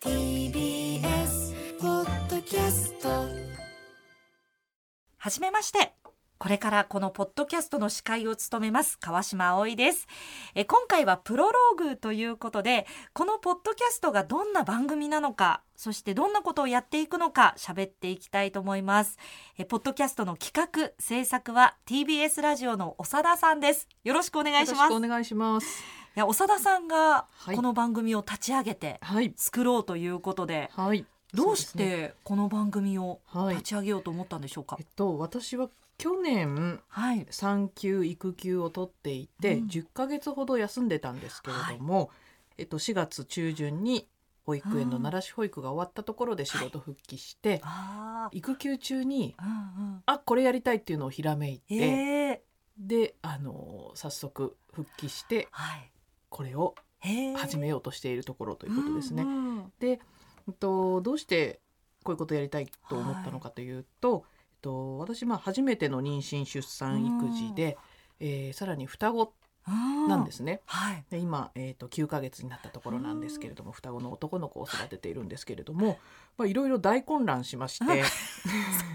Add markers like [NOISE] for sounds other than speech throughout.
TBS ポッドキャストはじめまして。これからこのポッドキャストの司会を務めます。川島葵です。え今回はプロローグということでこのポッドキャストがどんな番組なのかそしてどんなことをやっていくのか喋っていきたいと思います。えポッドキャストの企画制作は TBS ラジオの長田さんです。よろしくお願いします。いよろしくお願いします。や長田さんがはい。この番組を立ち上げてはい。作ろうということで、はい。どうしそうですね。てこの番組をはい。立ち上げようと思ったんでしょうか、えっと私は去年はい。産休育休を取っていて、うん。10ヶ月ほど休んでたんですけれども、えっと4月中旬に保育園のうん。奈良市保育が終わったところで仕事復帰して、あ育休中にあ、うんうん。あこれやりたいっていうのをひらめいて、ええであの早速復帰してはい。これを始めようとしているところということですね。うんうんで、えっと、どうしてこういうことやりたいと思ったのかというと、えっと、私まあ初めての妊娠出産育児で、えーさらに双子なんですね。はい。で今、えー、と9ヶ月になったところなんですけれども双子の男の子を育てているんですけれどもまあいろいろ大混乱しまして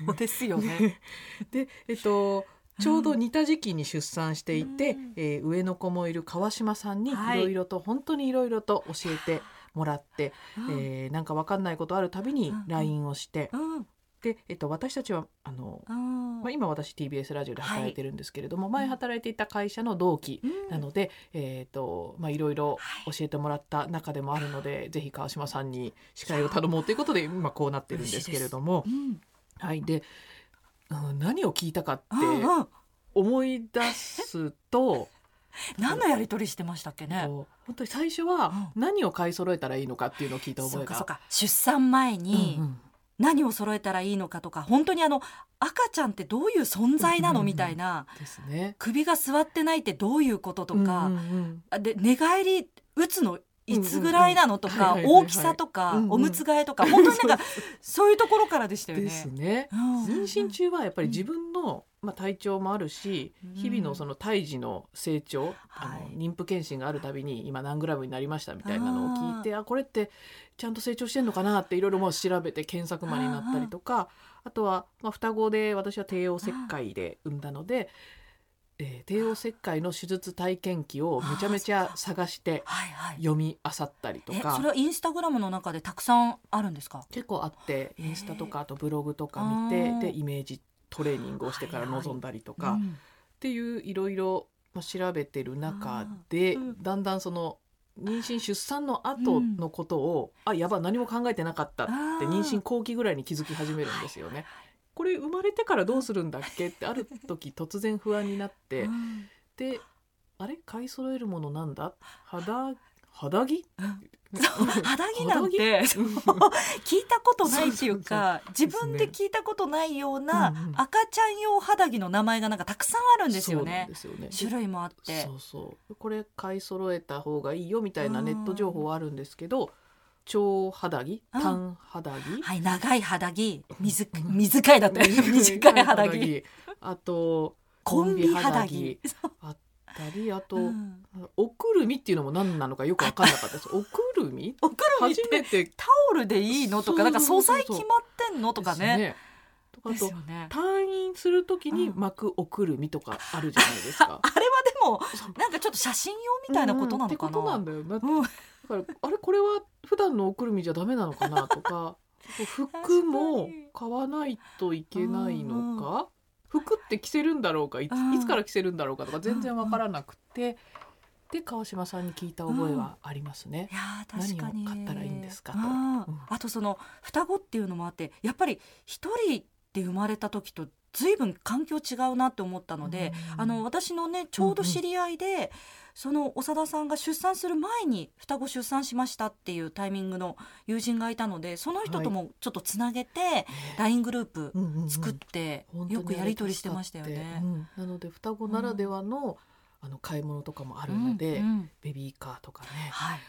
そうですよね。[LAUGHS] で、えっと、ちょうど似た時期に出産していて、うん。えー上の子もいる川島さんにいはい。ろいろと、本当にいろいろと教えてもらって、うん。えーなんか分かんないことあるたびに LINE をして、うん。で、えっと、私たちはあの、うん。まあ、今私 TBS ラジオで働いてるんですけれども、い前働いていた会社の同期うん。なので、えーとまあ、いろいろはい。教えてもらった中でもあるので、ぜひ川島さんに司会を頼もうということで今こうなってるんですけれども。う、ん。はい、で、うん、何を聞いたかって思い出すと。[LAUGHS] 何のやり取りしてましたっけね？本当に最初は何を買い揃えたらいいのかっていうのを聞いた覚えが出産前に何を揃えたらいいのかとか本当にあの赤ちゃんってどういう存在なのみたいな。首が座ってないってどういうこととかで寝返り打つのいつぐらいなのとか大きさとかおむつ替えとか本当になんか [LAUGHS] そういうところからでしたよね。ですね。うん。妊娠中はやっぱり自分の、まあ、体調もあるしうん。日々のその胎児の成長、あはい。の妊婦検診があるたびに今何グラムになりましたみたいなのを聞いてあこれってちゃんと成長してんのかなっていろいろもう調べて検索マンになったりとかあとは、まあ、双子で私は帝王切開で産んだので、えー帝王切開の手術体験記をめちゃめちゃ探してはいはい。読み漁ったりとか。えそれはインスタグラムの中でたくさんあるんですか？結構あってインスタとかあとブログとか見あてー。でイメージトレーニングをしてから臨んだりとか、っうん。ていういろいろまあ調べてる中で、うん。だんだんその妊娠出産の後のことを、あやばい何も考えてなかったって妊娠後期ぐらいに気づき始めるんですよね。これ生まれてからどうするんだっけ？ってある時突然不安になって。うん。であれ？買い揃えるものなんだ？肌肌着？そう肌着なんて聞いたことないっていうか自分で聞いたことないような赤ちゃん用肌着の名前がなんかたくさんあるんですよね。よね。種類もあって。そうそう。これ買い揃えた方がいいよみたいなネット情報はあるんですけど長肌着？うん短肌着？はい長い肌着。水うん。水替えだっ [LAUGHS] 短い肌着。あとコンビ肌着。あったりあと、うん。おくるみっていうのも何なのかよく分かんなかったです。[LAUGHS] おくるみ？おくるみっ初めて。てタオルでいいのとかなんか素材決まってんのとかね。とかあと退院する時に巻くおくるみとかあるじゃないですか。あれはでもなんかちょっと写真用みたいなことなのかな。だからあれこれは普段のおくるみじゃダメなのかなとか [LAUGHS] 服も買わないといけないのか服って着せるんだろうかいつうん。いつから着せるんだろうかとか全然わからなくてで川島さんに聞いた覚えはありますね。い。やー確かに何を買ったらいいんですかと。うん。うん。あとその双子っていうのもあってやっぱり一人で生まれた時と随分環境違うなって思ったので、うん。あの私のねちょうど知り合いで、その長田さんが出産する前に双子出産しましたっていうタイミングの友人がいたのでその人ともちょっとつなげて LINE グループうんうんうん。作って本当によくやり取りしてましたよね。って。うん。なので双子ならではの,、あの買い物とかもあるので、うんうんベビーカーとかね。はい、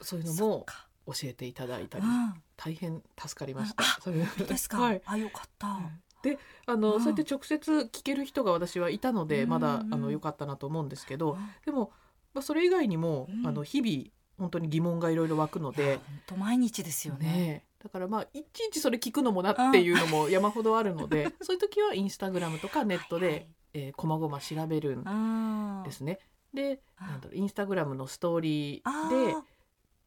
そういうのも教えていただいたり、うん。大変助かりました。あそういう。いいですか、[LAUGHS] はい、あよかった、であの、うん。そうやって直接聞ける人が私はいたので、うん。まだあの良かったなと思うんですけど、うん。でも、まあ、それ以外にも、うん。あの日々本当に疑問がいろいろ湧くので本当毎日ですよね。ねえ。だからまあいちいちそれ聞くのもなっていうのも山ほどあるので [LAUGHS] そういう時はインスタグラムとかネットで、はいはい。えー、細々調べるんうんですね。であ。なんだろうインスタグラムのストーリあー。でー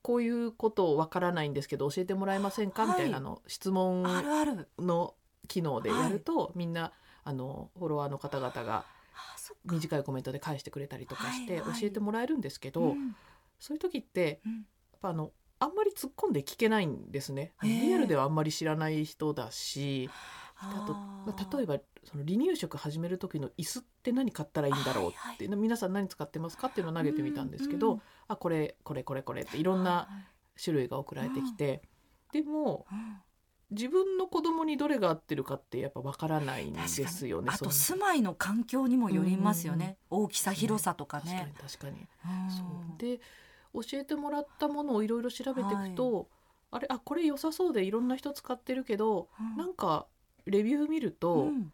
こういうことわからないんですけど教えてもらえませんか、はい。みたいなの質問あるある。の機能でやると、みんなあのフォロワーの方々が短いコメントで返してくれたりとかしてはいはい。教えてもらえるんですけど、うん。そういう時ってうん。やっぱあのあんまり突っ込んで聞けないんですね。リアルではあんまり知らない人だしあとあまあー例えばその離乳食始める時の椅子って何買ったらいいんだろうって、皆さん何使ってますかっていうのを投げてみたんですけど、うんあこれこれこれこれっていろんな種類が送られてきて、でもうん自分の子供にどれが合ってるかってやっぱわからないんですよね。あと住まいの環境にもよりますよね、大きさ広さとか確かにね確かに。うん。そう。で教えてもらったものをいろいろ調べていくと、あれあこれ良さそうでいろんな人使ってるけど、うん。なんかレビュー見ると、うん。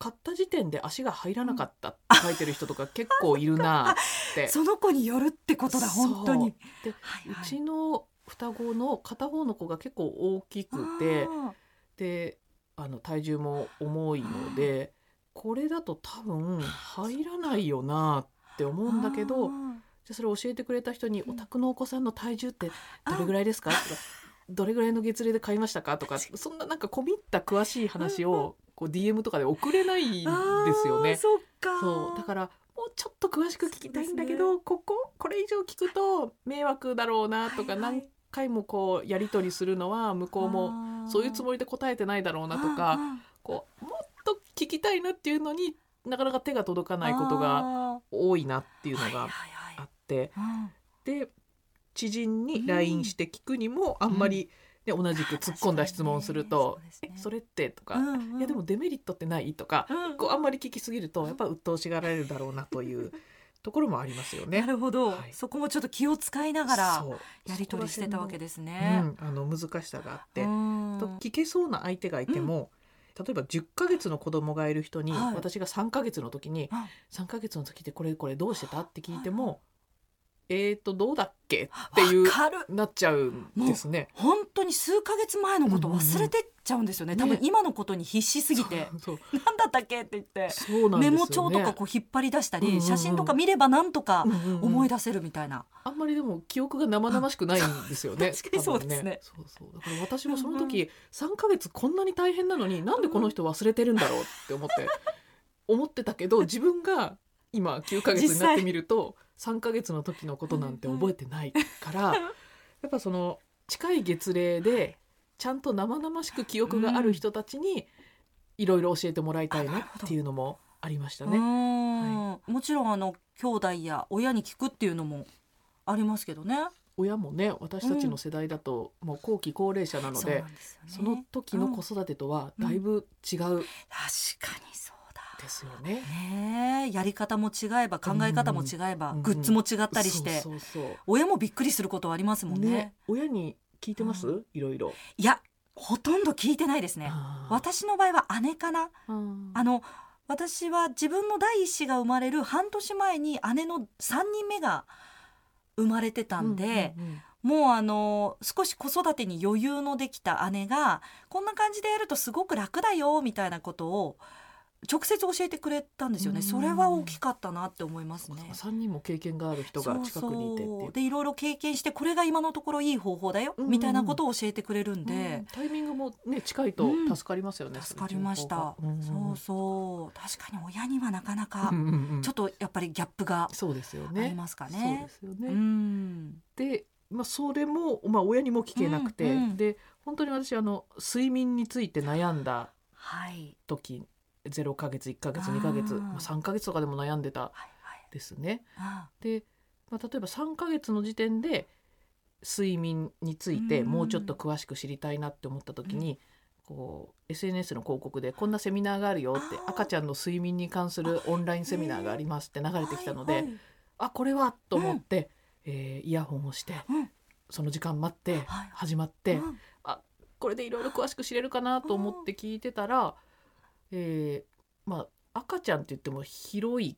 買った時点で足が入らなかったって書いてる人とか結構いるなって。[LAUGHS] その子によるってことだ本当に。ではいはい。うちの双子の片方の子が結構大きくてあであの体重も重いのでこれだと多分入らないよなって思ーうんだけどじゃあそれ教えてくれた人に「うんお宅のお子さんの体重ってどれぐらいですか?」とか「[LAUGHS] どれぐらいの月齢で買いましたか?」とかそんななんか込み入った詳しい話をこう DM とかで送れないんですよね。そっか。そう。だからもうちょっと詳しく聞きたいんだけど、こここれ以上聞くと迷惑だろうなとか、はいはい。何回もこうやり取りするのは向こうもそういうつもりで答えてないだろうなとかこうもっと聞きたいなっていうのになかなか手が届かないことがが多いなっていうのがあって。はいで知人にうん。LINE して聞くにもあんまり、ね同じく突っ込んだ質問すると「確かにね。えそれって?」とか、うんうん。いやでもデメリットってない?」とか、うん。こうあんまり聞きすぎるとやっぱ鬱陶しがられるだろうなという [LAUGHS] ところもありますよね。なるほど、はい。そこもちょっと気を使いながらやり取りしてたわけでですね。うん、あの難しさがあって、うん。と聞けそうな相手がいても、例えば10ヶ月の子供がいる人に、はい。私が3ヶ月の時にあ「3ヶ月の時ってこれこれどうしてた?」って聞いても「えーとどうだっけ?」っていうわかる。なっちゃうんですね。本当に数ヶ月前のこと忘れてっちゃうんですよね、うんうん多分今のことに必死すぎて。そう何だったっけって言って。ね。メモ帳とかこう引っ張り出したり、うんうんうん。写真とか見ればなんとかうんうんうん。思い出せるみたいな、あんまりでも記憶が生々しくないんですよね。[LAUGHS] 確かにそうですね。多分そうそう。だから私もそのうん時3ヶ月こんなに大変なのになんでこの人忘れてるんだろうって思って思ってたけど自分が今9ヶ月になってみると3ヶ月の時のことなんて覚えてないから [LAUGHS] やっぱその近い月齢でちゃんと生々しく記憶がある人たちにいろいろ教えてもらいたいなっていうのもありましたうね。ん。もちろんあの兄弟や親に聞くっていうのもありますけどね。親もね私たちの世代だともう後期高齢者なので、なんね。その時の子育てとはだいぶ違う。確かにそうだ。ですよね。ねえやり方も違えば考え方も違えば、うんグッズも違ったりして、そうそうそう親もびっくりすることはありますもんね。ね親に聞いてます、ういろいろ。いやほとんど聞いてないですね。私の場合は姉かな。うんあの私は自分の第一子が生まれる半年前に姉の3人目が生まれてたんで、うんうんうんもうあの少し子育てに余裕のできた姉がこんな感じでやるとすごく楽だよみたいなことを直接教えてくれたんですよね。うん。それは大きかったなって思いますね。三人も経験がある人が近くにいてでいろいろ経験してこれが今のところいい方法だよ、みたいなことを教えてくれるんうん。で、タイミングもね近いとうん。助かりますよね。助かりました、そうそう確かに親にはなかなかちょっとやっぱりギャップがそうですよありね。ますかそうねで。すようね。ん。で、まあ、それも、まあ、親にも聞けなくて、で本当に私あの睡眠について悩んだはい。時0ヶ月1ヶ月あー2ヶ月、まあ、3ヶ月とかでも悩んでたはいはい。ですね。あで、まあ、例えば3ヶ月の時点で睡眠についてうん。もうちょっと詳しく知りたいなって思った時に、こう SNS の広告でこんなセミナーがあるよってあー。赤ちゃんの睡眠に関するオンラインセミナーがありますって流れてきたので、はいはいあこれはと思って、えーイヤホンをしてうん。その時間待ってはい。始まって、うん。これでいろいろ詳しく知れるかなと思って聞いてたら、えーまあ赤ちゃんって言っても広い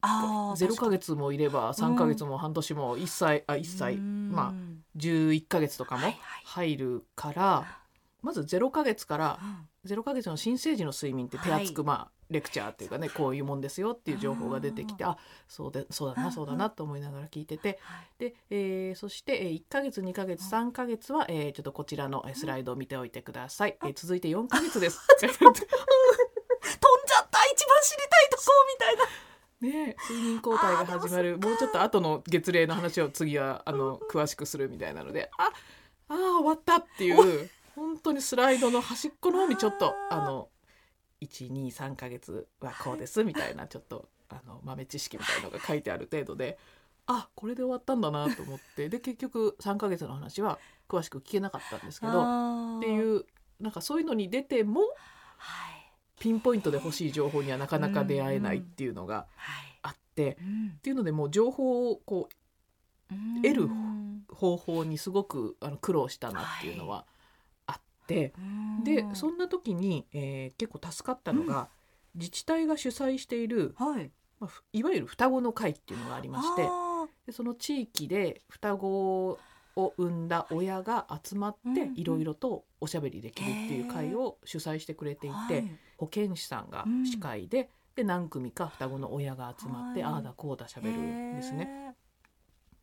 あー0ヶ月もいれば3ヶ月も半年も1歳、あ1歳まああ11ヶ月とかもはいはい。入るから、まず0ヶ月から0ヶ月の新生児の睡眠って手厚く、はい。まあレクチャーっていうかねこういうもんですよっていう情報が出てきてあそうでそうだうんなそうだなと思いながら聞いてて。はい。で、えーそして、えー、1ヶ月2ヶ月3ヶ月は、えーちょっとこちらのえースライドを見ておいてください、えー続いて4ヶ月です。[LAUGHS] 飛んじゃった一番知りたいとこみたいな。ねえ睡眠交代が始まる。もうちょっと後の月齢の話を次はあの詳しくするみたいなのでああー終わったっていう本当にスライドの端っこの方にちょっとあの123ヶ月はこうですみたいなちょっとあの豆知識みたいのが書いてある程度であこれで終わったんだなと思ってで結局3ヶ月の話は詳しく聞けなかったんですけどっっていうなんかそういうのに出てもはい。ピンポイントで欲しい情報にはなかなか出会えないっていうのがはい。あって。うん。っていうのでもう情報をこうん得るう方法にすごくあの苦労したなっていうのはでそんな時に、えー結構助かったのが、自治体が主催している、はい。まあふいわゆる双子の会っていうのがありましてあでその地域で双子を産んだ親が集まってうんうん。いろいろとおしゃべりできるっていう会を主催してくれていて、保健師さんが司会で,、で何組か双子の親が集まって、はい。ああだこうだしゃべるんですね。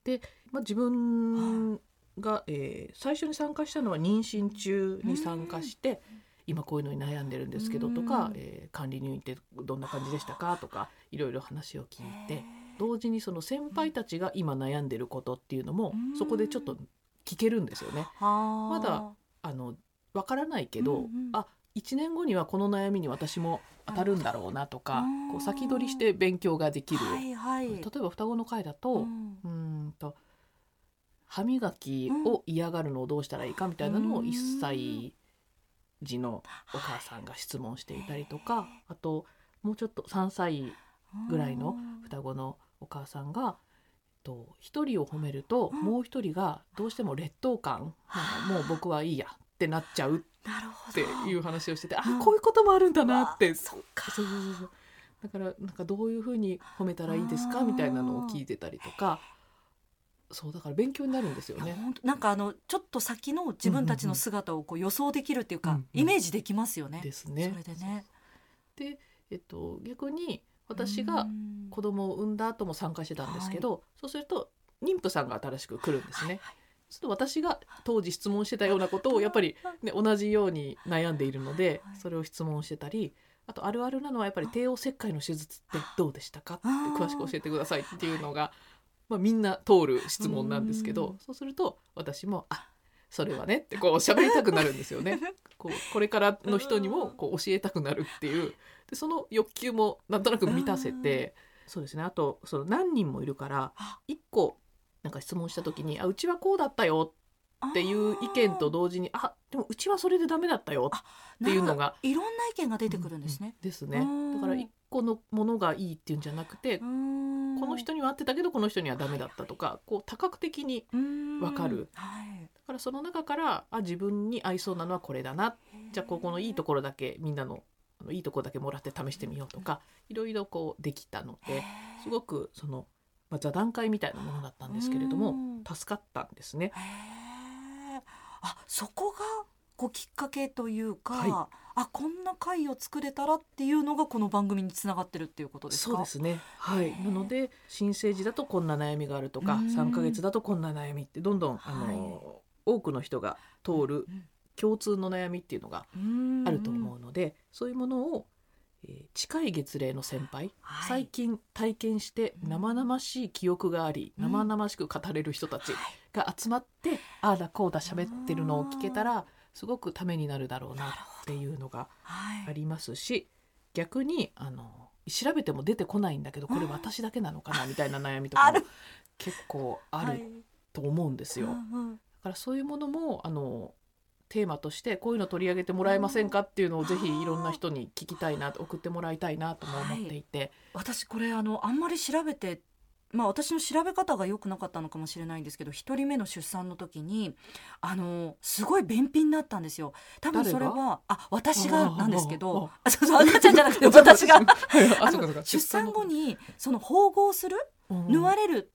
へまあ、自分が、えー最初に参加したのは妊娠中に参加して、今こういうのに悩んでるんですけどとか、うん。えー管理入院ってどんな感じでしたかとかいろいろ話を聞いー。て同時にその先輩たちが今悩んでることっていうのもうん。そこでちょっと聞けるんですよね。まだあのわからないけど、うんうん。あ1年後にはこの悩みに私も当たるんだろうなとか、うん。こう先取りして勉強ができる、はいはい。例えば双子の会だと、うんと歯磨きを嫌がるのをどうしたらいいかみたいなのをうん。1歳児のお母さんが質問していたりとかあともうちょっと3歳ぐらいの双子のお母さんがと1人を褒めるとうん。もう1人がどうしても劣等感もう僕はいいやってなっちゃうってどいう話をしててあうん。こういうこともあるんだなって。そっか。そうそうそう。だからなんかどういうふうに褒めたらいいですかみたいなのを聞いてたりとかそうだから勉強になるんですよね。なんかあのちょっと先の自分たちの姿をこう予想できるっていうか、うんうんイメージできますよね。ですねそ。れでね。で、えっと、逆に私がうん子供を産んだ後も参加してたんですけど、そうすると妊婦さんが新しく来るんですね。そうすると私が当時質問してたようなことをやっぱり、ね、同じように悩んでいるのではいそれを質問してたりあとあるあるなのはやっぱり帝王切開の手術ってどうでしたかって詳しく教えてくださいっていうのが、まあ、みんな通る質問なんですけうん。どそうすると私も「あそれはね」ってこう喋りたくなるんですよね。[LAUGHS] こうこれからの人にもこう教えたくなるっていう。でその欲求もなんとなく満たせてそうですね。あとその何人もいるからあ。1個なんか質問した時に「あうちはこうだったよ」っていう意見と同時に「あでもうちはそれでダメだったよ」っていうのがいろんな意見が出てくるんですね。ですね。うん。だから1個のものがいいっていうんじゃなくてこの人には合ってたけどこの人にはダメだったとかこう多角的にわわかる。はい。だからその中からあ自分に合いそうなのはこれだな。じゃあここのいいところだけみんなのあのいいところだけもらって試してみようとかい。ろいろこうできたのですごくその、まあ、座談会みたいなものだったんですけれどもうん。助かったんですね。あそこがこうきっかけというか、はあこんな会を作れたらっていうのがこの番組につながってるっていうことですか？そうですね。はい。なので新生児だとこんな悩みがあるとかうん。3ヶ月だとこんな悩みってどんどんあの、はい。多くの人が通るうん共通の悩みっていうのがうん。あると思うので、そういうものを、えー近い月齢の先輩、はい。最近体験してうん。生々しい記憶があり、うん。生々しく語れる人たちが集まって、ああだこうだ喋ってるのを聞けたらすごくためになるだろうなっていうのがはい。ありますし逆にあの調べても出てこないんだけどこれ私だけなのかな [LAUGHS] みたいな悩みとかも結構あはい。ると思うんですよ。だうんうん。からそういうものもあのテーマとしてこういうの取り上げてもらえませんかっていうのをぜひいろんな人に聞きたいな送ってもらいたいなとも思っていて、私これあのあんまり調べてまあ私の調べ方が良くなかったのかもしれないんですけど一人目の出産の時にあのすごい便秘になったんですよ。多分それはあ私がなんですけどあ [LAUGHS] そうそう赤ちゃんじゃなくて私が。[LAUGHS] 出産後にその縫合する？縫われれる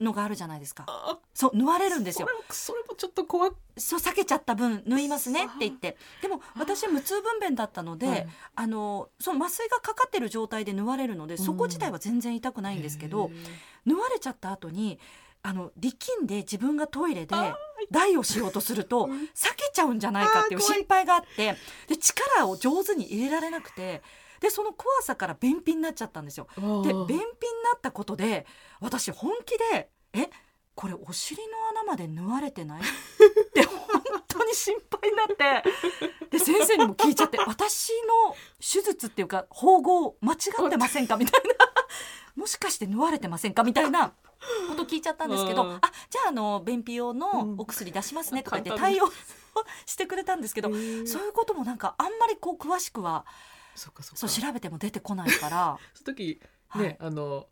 のがあるじゃないですか。あそう縫われるんですよ。それもちょっと怖くそう避けちゃった分縫いますねって言って。でも私は無痛分娩だったので、はい。あのその麻酔がかかってる状態で縫われるのでそこ自体は全然痛くないんですけど、縫われちゃった後にあの力んで自分がトイレで台をしようとするとうん。避けちゃうんじゃないかっていう心配があってで力を上手に入れられなくてでその怖さから便秘になっちゃったんですよ。でで便秘になったことで私本気で「えこれお尻の穴まで縫われてない?」って本当に心配になって。で先生にも聞いちゃって私の手術っていうか縫合間違ってませんかみたいな。もしかして縫われてませんかみたいなこと聞いちゃったんですけどうん。あじゃああの便秘用のお薬出しますねとか言って対応してくれたんですけどけそういうこともなんかあんまりこう詳しくはそっかそっか。そう調べても出てこないから。[LAUGHS] その時はい。ねあの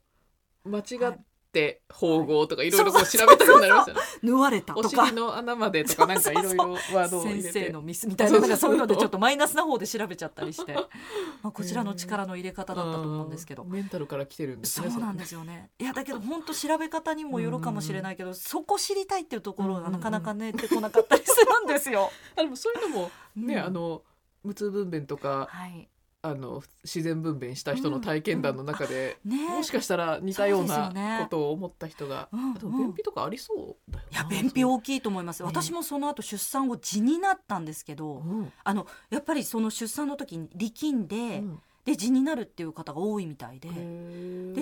間違はい。って縫合とかいろいろ調べたくなりましたね。縫われたおとか。尻の穴までとかなんかいろいろワード先生のミスみたいななんかそういうのでちょっとマイナスな方で調べちゃったりして、[LAUGHS] まあ、こちらの力の入れ方だったと思うんですけど。うん。メンタルから来てるんですねそうなんですよね。いやだけど本当調べ方にもよるかもしれないけどそこ知りたいっていうところがなかなかね出てこなかったりするんですよ。[LAUGHS] あでもそういうのもね、うん。あの無痛分娩とかはいあの自然分娩した人の体験談の中で、ね。もしかしたら似たようなね。ことを思った人が、うんでも便秘とかありそうだよな。いや便秘大きいと思いますね私もその後出産後痔になったんですけどうん。あのやっぱりその出産の時に力んで、うん。で痔になるっていう方が多いみたいで。で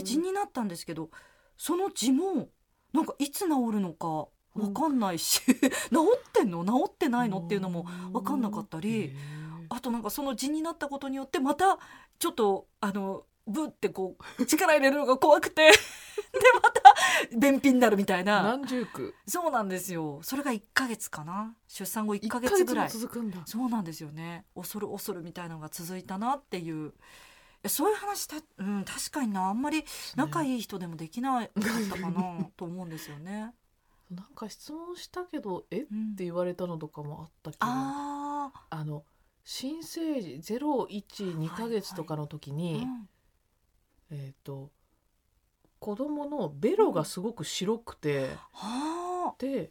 痔になったんですけどその痔もなんかいつ治るのかわかんないし、[LAUGHS] 治ってんの？治ってないの？っていうのもわかんなかったりあとなんかその痔になったことによってまたちょっとあのブってこう力入れるのが怖くて。[LAUGHS] でまた便秘になるみたいな。何十区そうなんですよ。それが1ヶ月かな。出産後1ヶ一月ぐらい。も続くんだ。そうなんですよね。恐る恐るみたいなのが続いたなっていう。えそういう話た、うん、確かにな。あんまり仲い。いい人でもできなかったかな [LAUGHS] と思うんですよね。なんか質問したけどえ？っうん。て言われたのとかもあったけど、ああの新生児ゼロ一二ヶ月とかの時あ、に、うん。えっ、と子供のベロがすごく白くて、はで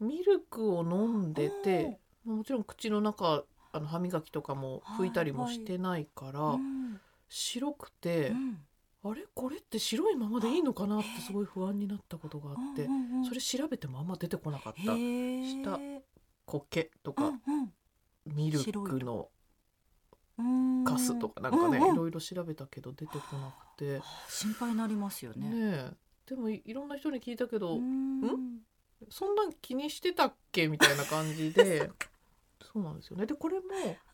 ミルクを飲んでてもちろん口の中あの歯磨きとかも拭いたりもしてないから、あ、うん。白くて、うん。あれ？これって白いままでいいのかな？ってすごい不安になったことがあって、うんうんうん。それ調べてもあんま出てこなかった。下苔とか、うんミルクのうんカスとかなんかね、うんうん。いろいろ調べたけど出てこなくて、心配になりますよね。ねえ。でもいいろんな人に聞いたけど、うん。そんなん気にしてたっけみたいな感じで。[LAUGHS] そうなんですよね。でこれも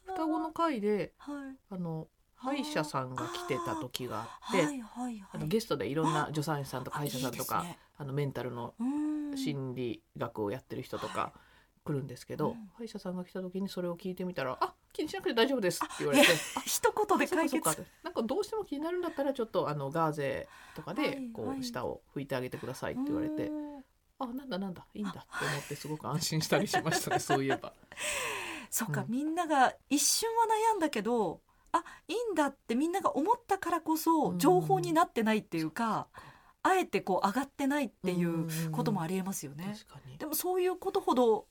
双子の会ではい。あの歯医者さんが来てた時があってあのゲストでいろんな助産師さんとか歯医者さんとかあのメンタルのうん。心理学をやってる人とか来るんですけど、うん。歯医者さんが来た時にそれを聞いてみたら「あ気にしなくて大丈夫です」って言われて。一言で解決？なんかどうしても気になるんだったらちょっとあのガーゼとかはいでこはい。う舌を拭いてあげてくださいって言われて、うんあなんだなんだいいんだって思ってすごく安心したりしましたね [LAUGHS] そういえば。そっか、うん。みんなが一瞬は悩んだけどあいいんだってみんなが思ったからこそうん。情報になってないっていうか、あえてこう上がってないっていうこともありえますよね。確かに。でもそういうことほど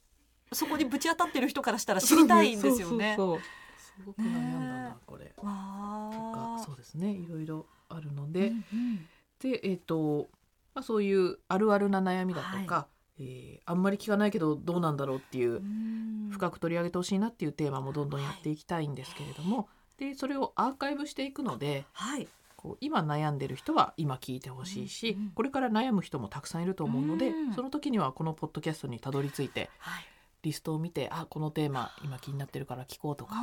そこにぶち当たってる人からしたら知りたいんですよね。そうそうそう。すごく悩んだな、ねこれ。とわかあ。そうですね。いろいろあるのうで、んうん。でえっ、と、まあ、そういうあるあるな悩みだとか、えーあんまり聞かないけどどうなんだろうっていううん。深く取り上げてほしいなっていうテーマもどんどんやっていきたいんですけれども、でそれをアーカイブしていくのではい。こう今悩んでる人は今聞いてほしいし、うんうん。これから悩む人もたくさんいると思うので、うん。その時にはこのポッドキャストにたどり着いてはい。リストを見てあこのテーマ今気になってるから聞こうとかああ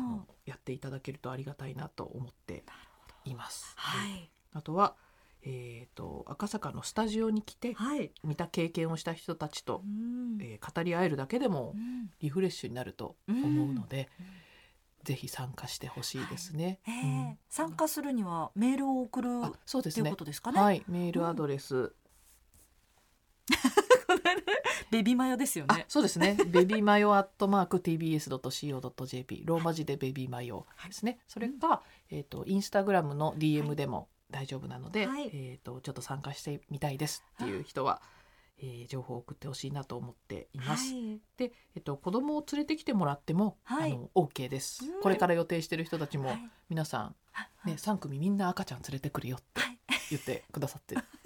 のやっていただけるとありがたいなと思っています。はい。あとは、えー、と赤坂のスタジオに来てはい。見た経験をした人たちとう、ん。えー語り合えるだけでもうん。リフレッシュになると思うので、ぜひ参加してほしいですね。えーうん。参加するにはメールを送るあそうですね。っていうこ。とですかね。はい、メールアドレス、[LAUGHS] ベビマヨですよあね。そうですね。[LAUGHS] ベビーマヨアットマーク tbs ドット co ドット jp ローマ字でベビーマヨですね。それか、えっ、とインスタグラムの DM でも大丈夫なので、はいえっ、とちょっと参加してみたいですっていう人は、えー情報を送ってほしいなと思っています。はい。で、えっ、と子供を連れてきてもらっても、はいあの OK ですうん。これから予定してる人たちも、はい皆さんはいね三組みんな赤ちゃん連れてくるよってはい言ってくださってる。[LAUGHS]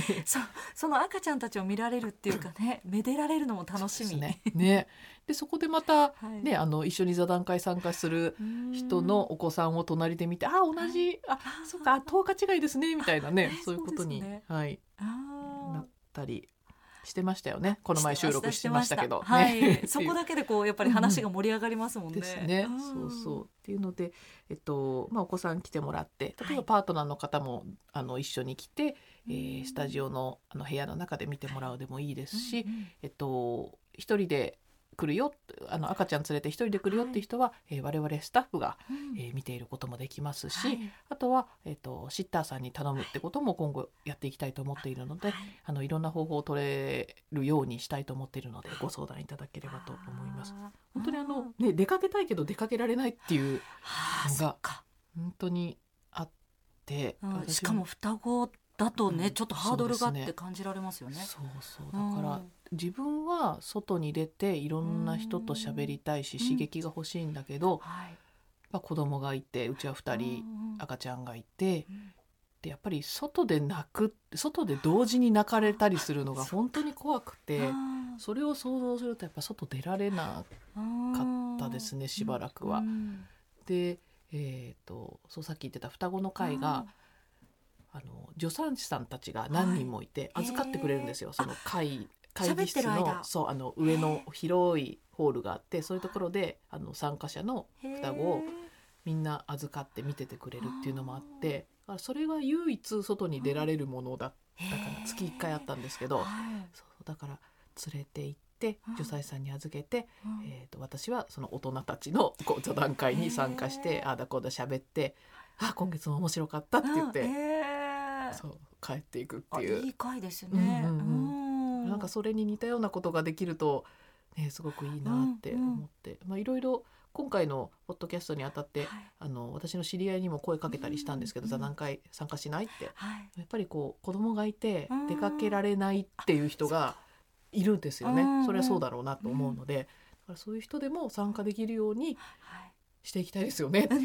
[LAUGHS] そその赤ちゃんたちを見られるっていうかね、[LAUGHS] めでられるのも楽しみ。ね。ね。でそこでまたはい。ねあの一緒に座談会参加する人のお子さんを隣で見て、あ同じ、ああそうか10日違いですねみたいなねあそういうことに、ね。はい。あなーったりしてましたよね。この前収録してましたけど。はい、[LAUGHS] そこだけでこうやっぱり話が盛り上がりますもんね。ですね、ん。そうそう。っていうので、えっとまあ、お子さん来てもらって例えはい。ばパートナーの方も、あの一緒に来て、えースタジオのあの部屋の中で見てもらうでもいいですし、うんうん。えっと一人で来るよあの赤ちゃん連れて一人で来るよって人は、えー我々スタッフが、うん。えー見ていることもできますし、はい。あとは、えっとシッターさんに頼むってことも今後やっていきたいと思っているので、はい。あのいろんな方法を取れるようにしたいと思ってい。るのでご相談いただければと思います。本当にあの、ね、出かけたいけど出かけられないっていうはあのが本当にあって、うん私しかも双子だとね、うん。ちょっとハードルがあって感じられますよね。そうそう。だから、うん。自分は外に出ていろんな人と喋りたいし、うん。刺激が欲しいんだけど、はい、まあ、子供がいてうちは2人うん赤ちゃんがいてうん。でやっぱり外で泣く外で同時に泣かれたりするのが本当に怖くてあそれを想像するとやっぱ外出られなーかったですねしばらくは。うんで、えー、とそうさっき言ってた双子の会があの助産師さんたちが何人もいてはい。預かってくれるんですよ、その会会議室のそうあの上の広いホールがあってそういうところであの参加者の双子をみんな預かって見ててくれるっていうのもあってだからそれが唯一外に出られるものだったから月1回あったんですけどはい。そうだから連れて行ってうん。助産師さんに預けて、うん。えー、と私はその大人たちのこう座談会に参加してああだこうだ喋って「あ今月も面白かった」って言って、そう。帰っていくってあいう。いい回ですね。うんうんうん。なんかそれに似たようなことができると、ね、すごくいいなって思って、まあ、いろいろ今回のポッドキャストにあたってはい。あの私の知り合いにも声かけたりしたんですけど、うん座談会参加しないって。はい。やっぱりこう子供がいてうん。出かけられないっていう人がいるんですよね、うんそれはそうだろうなと思うので、だからそういう人でも参加できるようにはい。していきたいですよね。うん、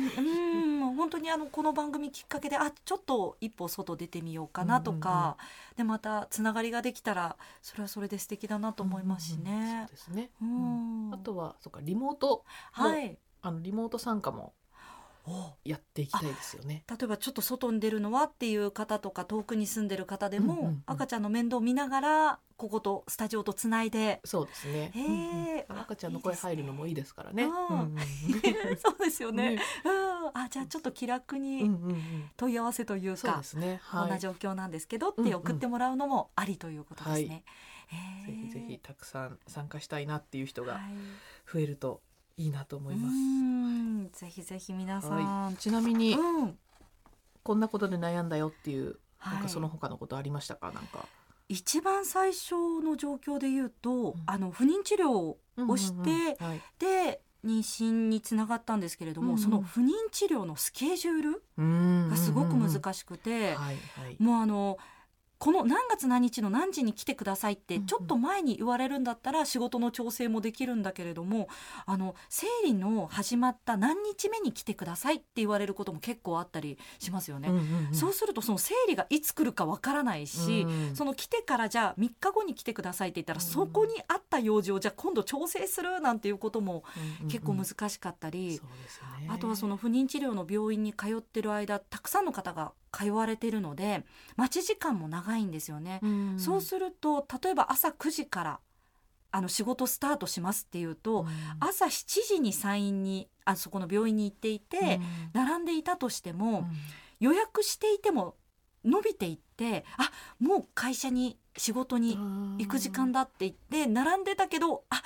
本当にあのこの番組きっかけであちょっと一歩外出てみようかなとか、でまたつながりができたらそれはそれで素敵だなと思いますしうんうんうんねそう。ですね、ううんんあとはそうかリモートはい。あのリモート参加もおやっていきたいですよね。例えばちょっと外に出るのはっていう方とか遠くに住んでる方でも、うんうんうん。赤ちゃんの面倒を見ながらこことスタジオとつないで。そうですね。へー。うんうん。赤ちゃんの声入るのもいいですからね。いいですね。うんうん [LAUGHS] そうですよね。あじゃあちょっと気楽うんに問い合わせというかそうで、すね。こはい。んな状況なんですけどって送ってもらうのもありということですね。ぜひぜひたくさん参加したいなっていう人がはい。増えるといいなと思います。うん。ぜひぜひ皆さん、はい。ちなみにうん。こんなことで悩んだよっていうはい。なんかその他のことありましたか？なんか。一番最初の状況で言うと、ん。あの不妊治療をしてで妊娠につながったんですけれども、うんうん。その不妊治療のスケジュールうんがすごく難しくて。もうあのこの何月何日の何時に来てくださいってちょっと前に言われるんだったら仕事の調整もできるんだけれどもあの生理の始まった何日目に来てくださいって言われることも結構あったりしますよね。そうするとその生理がいつ来るかわからないし、うん。その来てからじゃあ3日後に来てくださいって言ったら、うん。そこにあった用事をじゃあ今度調整するなんていうことも結構難しかったり、あとはその不妊治療の病院に通ってる間たくさんの方が通われてるので待ち時間も長いんですよね。うん。そうすると例えば朝9時からあの仕事スタートしますっていうと、うん。朝7時に産院にあそこの病院に行っていて、並んでいたとしても、うん。予約していても伸びていってあもう会社に仕事に行く時間だって言って並んでたけどあ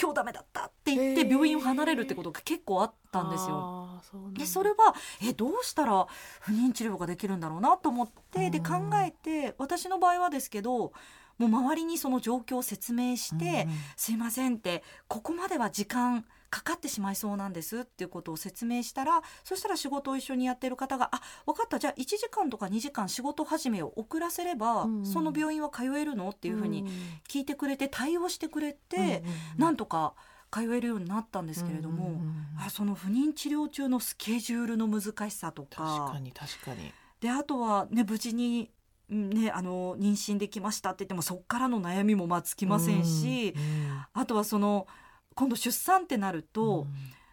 今日ダメだったって言って病院を離れるってことが結構あったんですよ。でそれはえどうしたら不妊治療ができるんだろうなと思ってでうん。考えて私の場合はですけどもう周りにその状況を説明して「すいません」ってここまでは時間かかってしまいそうなんですっていうことを説明したらそしたら仕事を一緒にやってる方が「あ分かったじゃあ1時間とか2時間仕事始めを遅らせれば、うんその病院は通えるの?」っていうふうに聞いてくれて対応してくれて、なんとか通えるようになったんですけれども、うんうんうんあその不妊治療中のスケジュールの難しさと確かかに確かに。であとはね無事に、うんね、あの妊娠できましたって言ってもそこからの悩みもまあつきませんし、うん。あとはその今度出産ってなると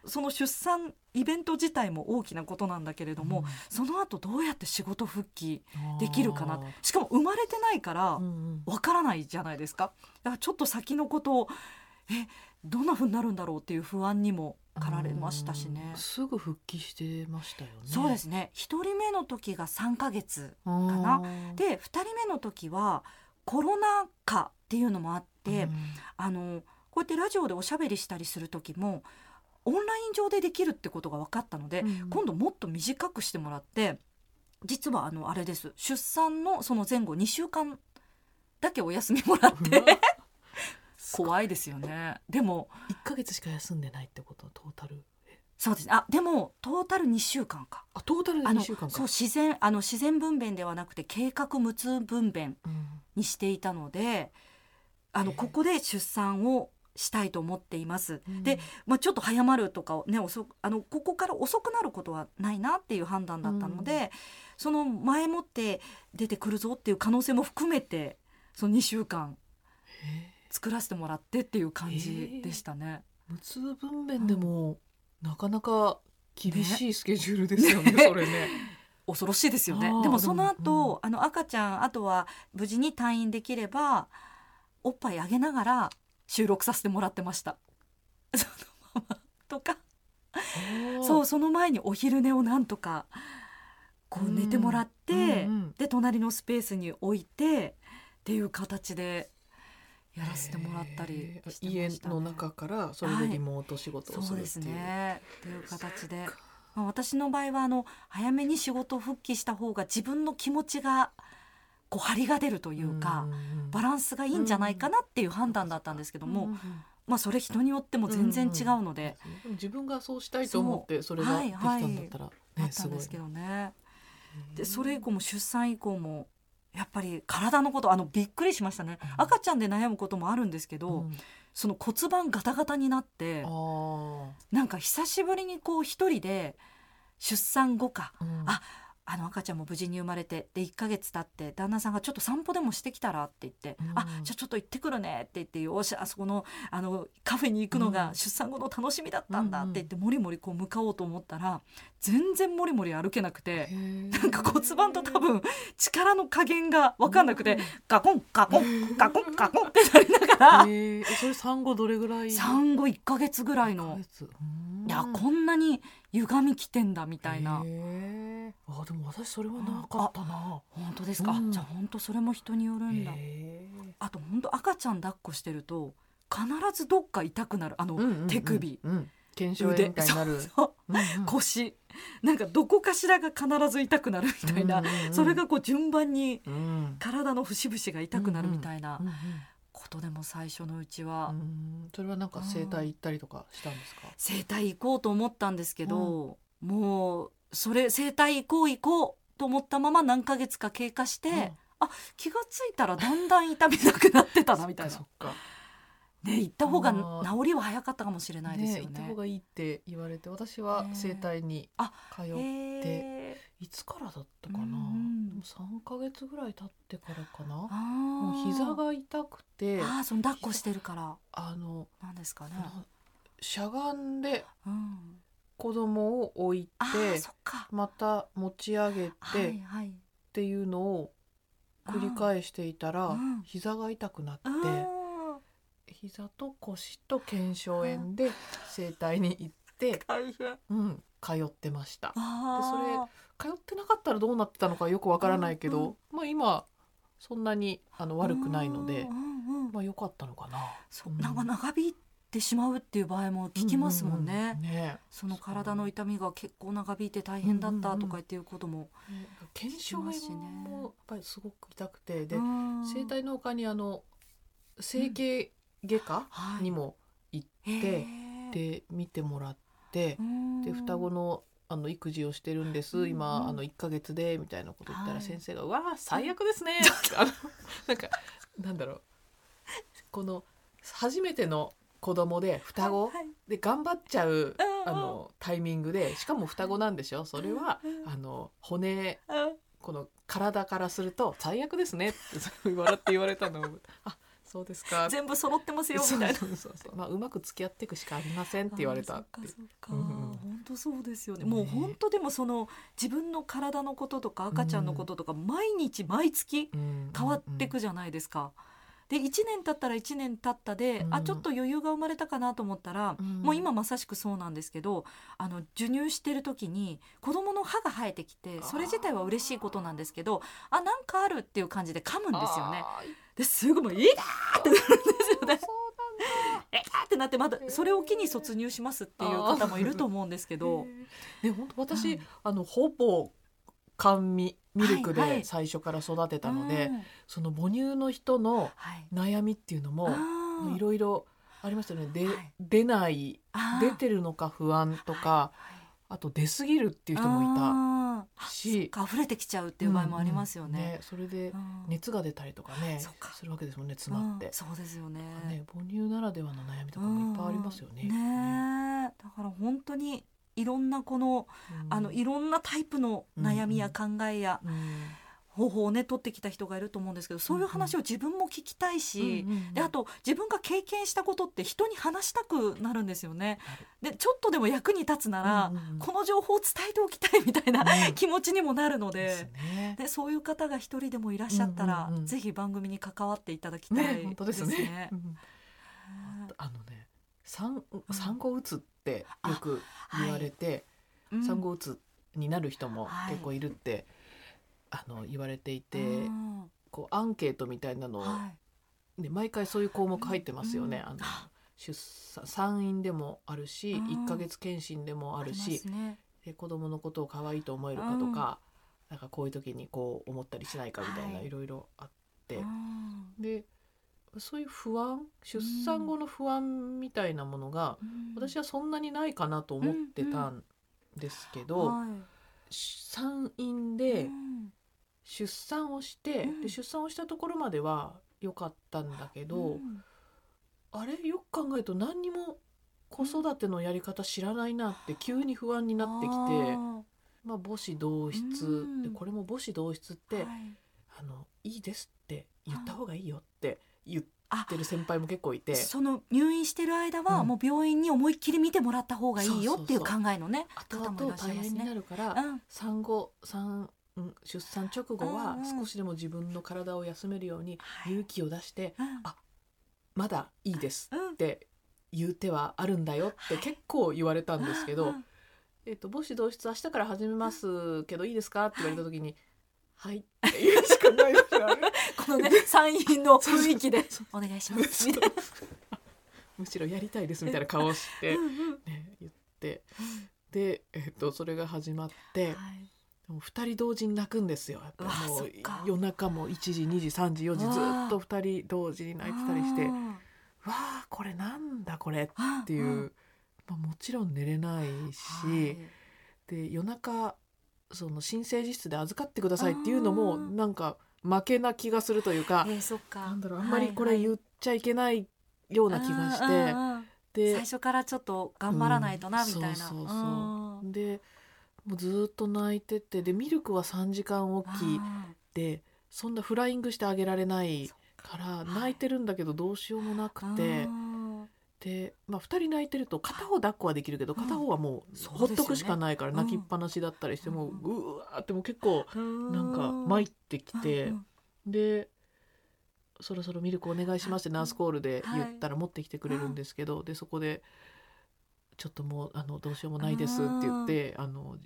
うん、その出産イベント自体も大きなことなんだけれども、その後どうやって仕事復帰できるかな。しかも生まれてないからうんうん。わからないじゃないですか。だからちょっと先のことをえどんな風になるんだろうっていう不安にも駆られましたしね。うん。すぐ復帰してましたよね。そうですね。1人目の時が3ヶ月かな。で2人目の時はコロナ禍っていうのもあって、あのこうやってラジオでおしゃべりしたりする時もオンライン上でできるってことが分かったので、今度もっと短くしてもらって実はあのあれです。出産のその前後2週間だけお休みもらって [LAUGHS] 怖いですよね。でも一ヶ月しか休んでないってこと？トータル？そうですね。あでもトータル2週間か。あトータルで2あの週間か。そう自然あの自然分娩ではなくて計画無痛分娩うん。にしていたのであのへえここで出産をしたいと思っています。うん。で、まあ、ちょっと早まるとかね遅くあのここから遅くなることはないなっていう判断だったので、その前もって出てくるぞっていう可能性も含めてその2週間へ作らせてもらってっていう感じでしたね。ー無痛分娩でもなかなか厳しいスケジュールですよねね。それね。[LAUGHS] 恐ろしいですよね。でもその後、あの赤ちゃんあとは無事に退院できればおっぱいあげながら収録させてもらってました。[LAUGHS] そのままとか。そうその前にお昼寝をなんとかこううん寝てもらって、うんうんで隣のスペースに置いてっていう形でやらせてもらったりへー。してま家した、ね、の中からそれでリモート仕事をするっていう、ね。っていう形で。まあ、私の場合はあの早めに仕事復帰した方が自分の気持ちがこう張りが出るというか、バランスがいいんじゃないかなっていう判断だったんですけども、まあそれ人によっても全然違うので、うんうん自分がそうしたいと思ってそれができたんだったら、あねったんですけどね。でそれ以降も出産以降もやっぱり体のことあのびっくりしましたね、うん。赤ちゃんで悩むこともあるんですけど、うん。その骨盤ガタガタになってなんか久しぶりにこう一人で出産後かうん。ああの赤ちゃんも無事に生まれてで1ヶ月経って旦那さんがちょっと散歩でもしてきたらって言って「うん。あじゃあちょっと行ってくるね」って言ってよしあそこのあのカフェに行くのがうん。出産後の楽しみだったんだって言ってもりもりこう向かおうと思ったら全然もりもり歩けなくて。ななんか骨盤と多分力の加減が分かんなくてガコンガコンガコンガコンってなりながらえー、それ産後どれぐらい？産後1ヶ月ぐらいの。月。いやこんなに歪みきてんだみたいな。あでも私それはなかったな。本当ですか、うん。じゃあ本当それも人によるんだ。へあと本当赤ちゃん抱っこしてると必ずどっか痛くなる。あの、ーうんうんうん。手首。うん。腱鞘炎みたいになる。腰。なんかどこかしらが必ず痛くなるみたいな、うんうんうんそれがこう順番にうん。体の節々が痛くなるみたいな。うんうんことでも最初のうちは、うん。それはなんか整体行ったりとかしたんですか？整体行こうと思ったんですけど、もうそれ整体行こう行こうと思ったまま何ヶ月か経過して、うん。あ気がついたらだんだん痛みなくなってたなみたいな。そっかね行った方が治りは早かったかもしれないですよね。ね行った方がいいって言われて私は整体にあ通っへてー。いつからだったかな、うんうん。でも3ヶ月ぐらい経ってからかな？あもうー膝が痛くてあーその抱っこしてるから。あのなんですかね。なしゃがんでうん、子供を置いてそっか。また持ち上げてはいっはい。ていうのを繰り返していたらうん。膝が痛くなって膝と腰と腱鞘炎で整体に行って、[LAUGHS] 大変。うん、通ってました。あ通ってなかったらどうなってたのかよくわからないけど、まあ今そんなにあのー悪くないのでうん、うんうん。まあ良かったのかな。そううん。な長引いってしまうっていう場合も聞きますもんね。うんうんうんね。その体の痛みが結構長引いて大変だったとかっていうことも。腱鞘炎もやっぱりすごく痛くてでうん。整体のほかにあの整形外科はい。にも行へって、ー。で見てもらってうん。で双子のあの育児をしてるんです、うん今あの1ヶ月でみたいなこと言ったらはい。先生が「うわあ最悪ですね」ってあのなんかなんだろう。この初めての子供で双子はい。で頑張っちゃううんあのタイミングでしかも双子なんでしょそれはうんあの骨うん。この体からすると最悪ですねって笑って言われたのをあそうですか全部揃ってますよみたいな。そうそうそう [LAUGHS] まあうまく付き合っていくしかありませんって言われたってそっかそっか、うんうん本当そうですよね。ねもう本当でもその自分の体のこととか赤ちゃんのこととか毎日毎月うん変わっていくじゃないですか。で1年経ったら1年経ったで、うん。あちょっと余裕が生まれたかなと思ったら、うん。もう今まさしくそうなんですけどあの授乳してる時に子供の歯が生えてきてそれ自体は嬉しいことなんですけどあなんかあるっていう感じで噛むんですよね。ですごいもう「いいだ!」ってなるんですよね。えーってなってまだそれを機に卒乳しますっていう方もいると思うんですけど。ね本当私、うんあのほぼ甘味ミルクはいはい。で最初から育てたので、うんその母乳の人のはい、悩みっていうのもあー。いろいろありましたよね。で、はい。出ない出てるのか不安とか、あと出過ぎるっていう人もいたし溢れてきちゃうっていう場合もありますようん。ね。それでうん。熱が出たりとかねするわけですもんね詰まって。うん、そうですよね。ね、母乳ならではの悩みとかもいっぱいありますよね。うん。ねえ。だから本当にいろんなこの、うん。あのいろんなタイプの悩みや考えやうん。方法をね取ってきた人がいると思うんですけどそういう話を自分も聞きたいし、うんうんうん。であと自分が経験したことって人に話したくなるんですよね。でちょっとでも役に立つなら、うんうんうん。この情報を伝えておきたいみたいな、うん。気持ちにもなるので。ですね。でそういう方が一人でもいらっしゃったら、うんうんうん。ぜひ番組に関わっていただきたいね、本当ですね。うんねあのね、産産後うつってよく言われて、うん。産後うつになる人もはい。結構いるって、あの言われていて、うんこうアンケートみたいなのを、はい。で毎回そういう項目入ってますよね。うん。あの出産産院でもあるし、うん。一ヶ月検診でもあるりしね。で子供のことを可愛いと思えるかとか、なんかこういう時にこう思ったりしないかみたいなはい。いろいろあって、うん。でそういう不安出産後の不安みたいなものが、私はそんなにないかなと思ってたんですけど、はい。産院でうん。出産をして、うん。で出産をしたところまでは良かったんだけど、うん。あれよく考えると何にも子育てのやり方知らないなって急に不安になってきて、あまあ、母子同室、うん。でこれも母子同室って、ーはい。あのいいですって言った方がいいよって言っあてる先輩も結構いて。その入院してる間はうん。もう病院に思いっきり見てもらった方がいいよっていう考えのね後方もいら々大変にっしゃいますね。なるから、うん。産後産うん出産直後は少しでも自分の体を休めるようにはい。勇気を出してうん。あまだいいですうん。って言う手はあるんだよって結構言われたんですけどうん「えっと母子同室明日から始めますけどいいですか?」って言われた時に「はい」って言うしかない。[LAUGHS] このね産院の雰囲気で [LAUGHS] お願いします。みたいなむしろやりたいですみたいな顔をして、ね、言って。で、えっと、それが始まってはい。もう2人同時に泣くんですよ。やっぱもそう夜中も1時2時3時4時ずっと2人同時に泣いてたりして「わうん。あこれなんだこれ」っっていう、まあ、もちろん寝れないし、で夜中その新生児室で預かってくださいっていうのもうんなんか負けな気がするというか、えー、か。なんだろうあんまりこれ言っちゃいけないような気がして、うんうんうんで最初からちょっと頑張らないとな、うんみたいな。そうそうそうでもうずっと泣いててでミルクは3時間おきでそんなフライングしてあげられないから泣いてるんだけどどうしようもなくて、で、まあ、2人泣いてると片方抱っこはできるけどうん。片方はもうほっとくしかないからうん泣きっぱなしだったりしてもうん。ううわーってもう結構なんか参ってきてうんでそろそろミルクお願いしますってナースコールで言ったら持ってきてくれるんですけどでそこで「ちょっともうあのどうしようもないです」って言ってあの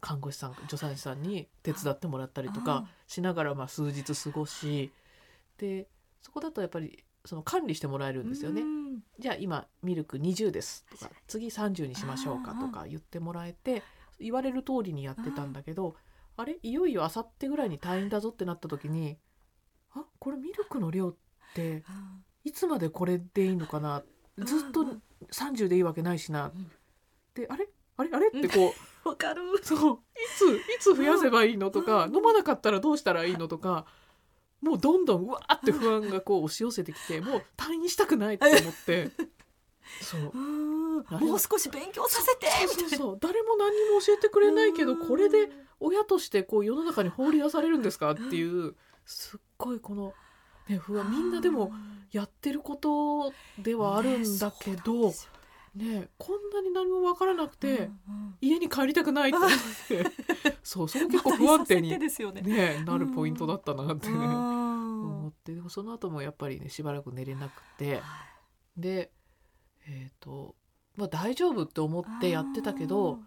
看護師さん助産師さんに手伝ってもらったりとかしながらまあ数日過ごしでそこだとやっぱりその管理してもらえるんですよね。う。んじゃあ今ミルク20ですとか次30にしましょうかとか言ってもらえて言われる通りにやってたんだけどあれ？いよいよあさってぐらいに退院だぞってなった時にあこれミルクの量っていつまでこれでいいのかな？ずっと30でいいわけないしな。うんであれ？あれ？あれ？ってこう [LAUGHS] わかる。そう。いついつ増やせばいいのとか飲まなかったらどうしたらいいのとかもうどんどんうわーって不安がこう押し寄せてきて [LAUGHS] もう退院したくないって思って。そう。[LAUGHS] も。う少し勉強させてそうそうそう誰も何にも教えてくれないけどこれで親としてこう世の中に放り出されるんですかっていうすっごいこの、ね、不安。みんなでもやってることではあるんだけど、ねこんなに何も分からなくて、家に帰りたくないって思って。[LAUGHS] そうそこ結構不安定に、ね。ね、なるポイントだったなってね、うん。思って。でもその後もやっぱりねしばらく寝れなくて。でえっ、と、まあ、大丈夫って思ってやってたけど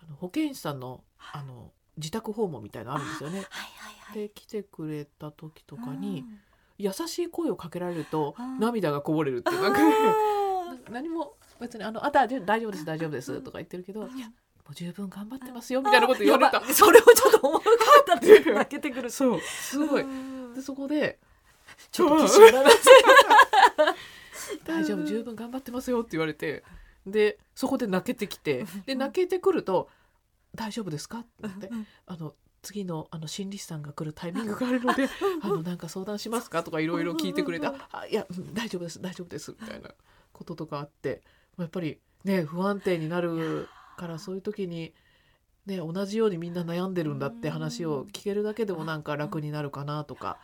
あの保健師さんのあの自宅訪問みたいなのあるんですよね。はいはいはいで来てくれた時とかにうん。優しい声をかけられると涙がこぼれるっていう [LAUGHS] なんか何も別にあのあ大丈夫大丈夫です大丈夫ですとか言ってるけどいや。もう十分頑張ってますよみたいなこと言われた。それをちょっと思い浮かべたって泣けてくる。そう。すごい。うん。でそこでちょっとティッシ大丈夫十分頑張ってますよって言われてでそこで泣けてきてで泣けてくると「大丈夫ですか?」って言ってあの次のあの心理師さんが来るタイミングがあるので「あのなんか相談しますか?」とかいろいろ聞いてくれて「ああいやうん大丈夫です大丈夫です」みたいなこととかあってやっぱりね不安定になるからそういう時に。ね、同じようにみんな悩んでるんだって話を聞けるだけでもなんか楽になるかなとか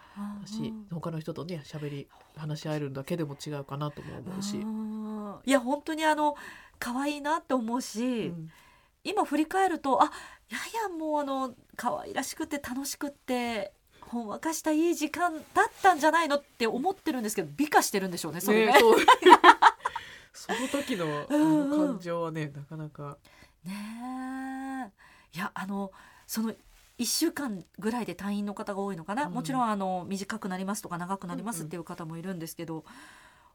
し他の人とね喋り話し合えるだけでも違うかなとも思うし。うんいや本当にあの可愛いなって思うし、うん。今振り返るとあややもうあの可愛らしくて楽しくってほんわかしたいい時間だったんじゃないのって思ってるんですけど美化してるんでしょうねそれね。ねその時のの感情はねなかなか。ねえ。いやあのその1週間ぐらいで退院の方が多いのかな、うん。もちろんあの短くなりますとか長くなりますっていう方もいるんですけど、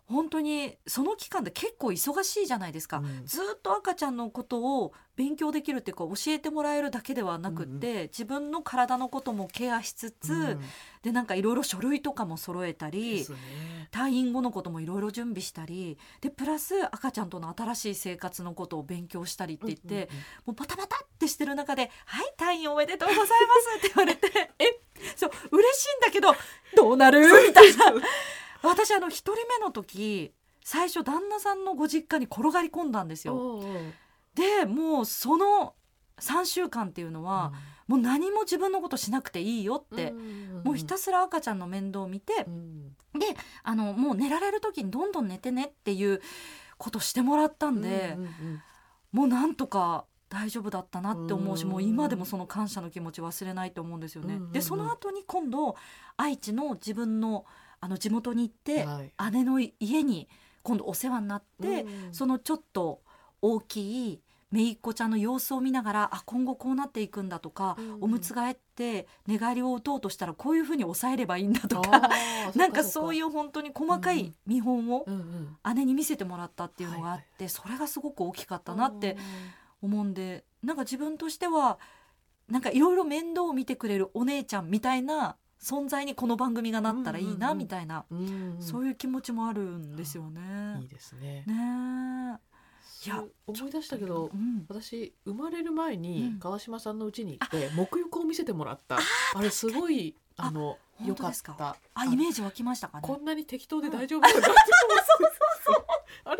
本当にその期間で結構忙しいじゃないですか、うん。ずっと赤ちゃんのことを勉強できるっていうか教えてもらえるだけではなくって、自分の体のこともケアしつつ、うんでなんかいろいろ書類とかも揃えたりね。退院後のこともいろいろ準備したりでプラス赤ちゃんとの新しい生活のことを勉強したりって言って、もうバタバタってしてる中で「はい退院おめでとうございます」って言われて「[LAUGHS] えそう嬉しいんだけどどうなる?」みたいな私あの一人目の時最初旦那さんのご実家に転がり込んだんですよ。でもうその3週間っていうのは、もう何も自分のことしなくていいよって、ん。もうひたすら赤ちゃんの面倒を見て、うん。であのもう寝られる時にどんどん寝てねっていうことしてもらったんで、うんうん。もうなんとか大丈夫だったなって思うしうん。もう今でもその感謝の気持ち忘れないと思うんですよね。うんうんうん。でその後に今度愛知の自分のあの地元に行って、はい。姉の家に今度お世話になって、うん。そのちょっと大きい姪っ子ちゃんの様子を見ながらあ今後こうなっていくんだとか、うん。おむつ替えって寝返りを打とうとしたらこういうふうに抑えればいいんだとあ [LAUGHS] かーなんかそうういう本当に細かい見本を姉に見せてもらったっていうのがあって、それがすごく大きかったなって思うんでなんか自分としてはなんかいろいろ面倒を見てくれるお姉ちゃんみたいな存在にこの番組がなったらいいなうんうんうん。みたいな、うんうん。そういう気持ちもあるんですよね。いいですね。ね。いやそう思い出したけどうん。私生まれる前うにん。川島さんの家に行って沐浴を見せてもらった。あれすごいあの良かった。あイメージ湧きましたかね？こんなに適当で大丈夫なんだって思ってあれ？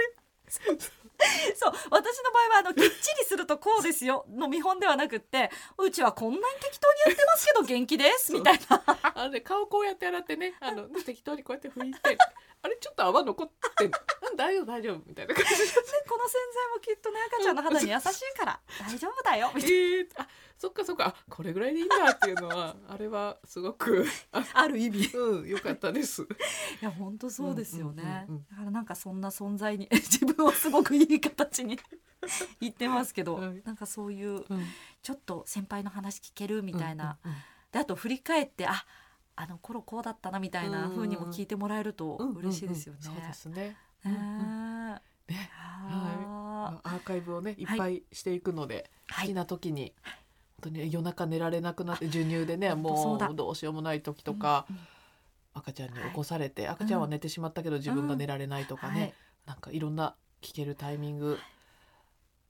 [LAUGHS] そう私の場合はあのきっちりするとこうですよの見本ではなくってうちはこんなに適当にやってますけど元気ですみたいな。あのね顔こうやって洗ってねあの [LAUGHS] 適当にこうやって拭いてあれちょっと泡残ってんうん [LAUGHS] 大丈夫大丈夫みたいな感じ。で [LAUGHS] でこの洗剤もきっとね赤ちゃんの肌に優しいから大丈夫だよみたいえー、あそっかそっか。あこれぐらいでいいんだっていうのは [LAUGHS] あれはすごくある意味。いうん良かったです。や本当そうですよね、うんうんうんうん。だからなんかそんな存在に自分をすごくいい形に言ってますけど、はい。なんかそういううん。ちょっと先輩の話聞けるみたいな、うんうん。であと振り返ってああの頃こうだったなみたいな風にも聞いてもらえるとうん嬉しいですよね。うんうんそうですね。ねねあアーカイブをねい。っぱいしていくので、はい。好きな時に本当に夜中寝られなくなって授乳でねもうどうしようもない時とーか、うんうん。赤ちゃんに起こされて、赤ちゃんは寝てしまったけど自分が寝られないとかね、はい。なんかいろんな聞けるタイミング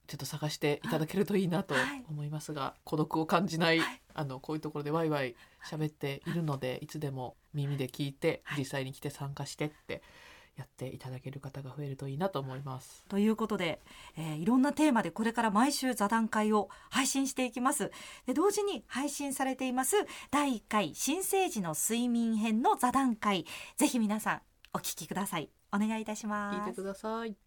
ちょっと探していただけるといいなとはい。思いますが、孤独を感じない、はい。あのこういうところでワイワイ喋っているので、いつでも耳で聞いて、はい。実際に来て参加してってやっていただける方が増えるといいなと思います。ということで、えーいろんなテーマでこれから毎週座談会を配信していきます。で同時に配信されています第1回新生児の睡眠編の座談会。ぜひ皆さんお聞きください。お願いいたします。聞いてください。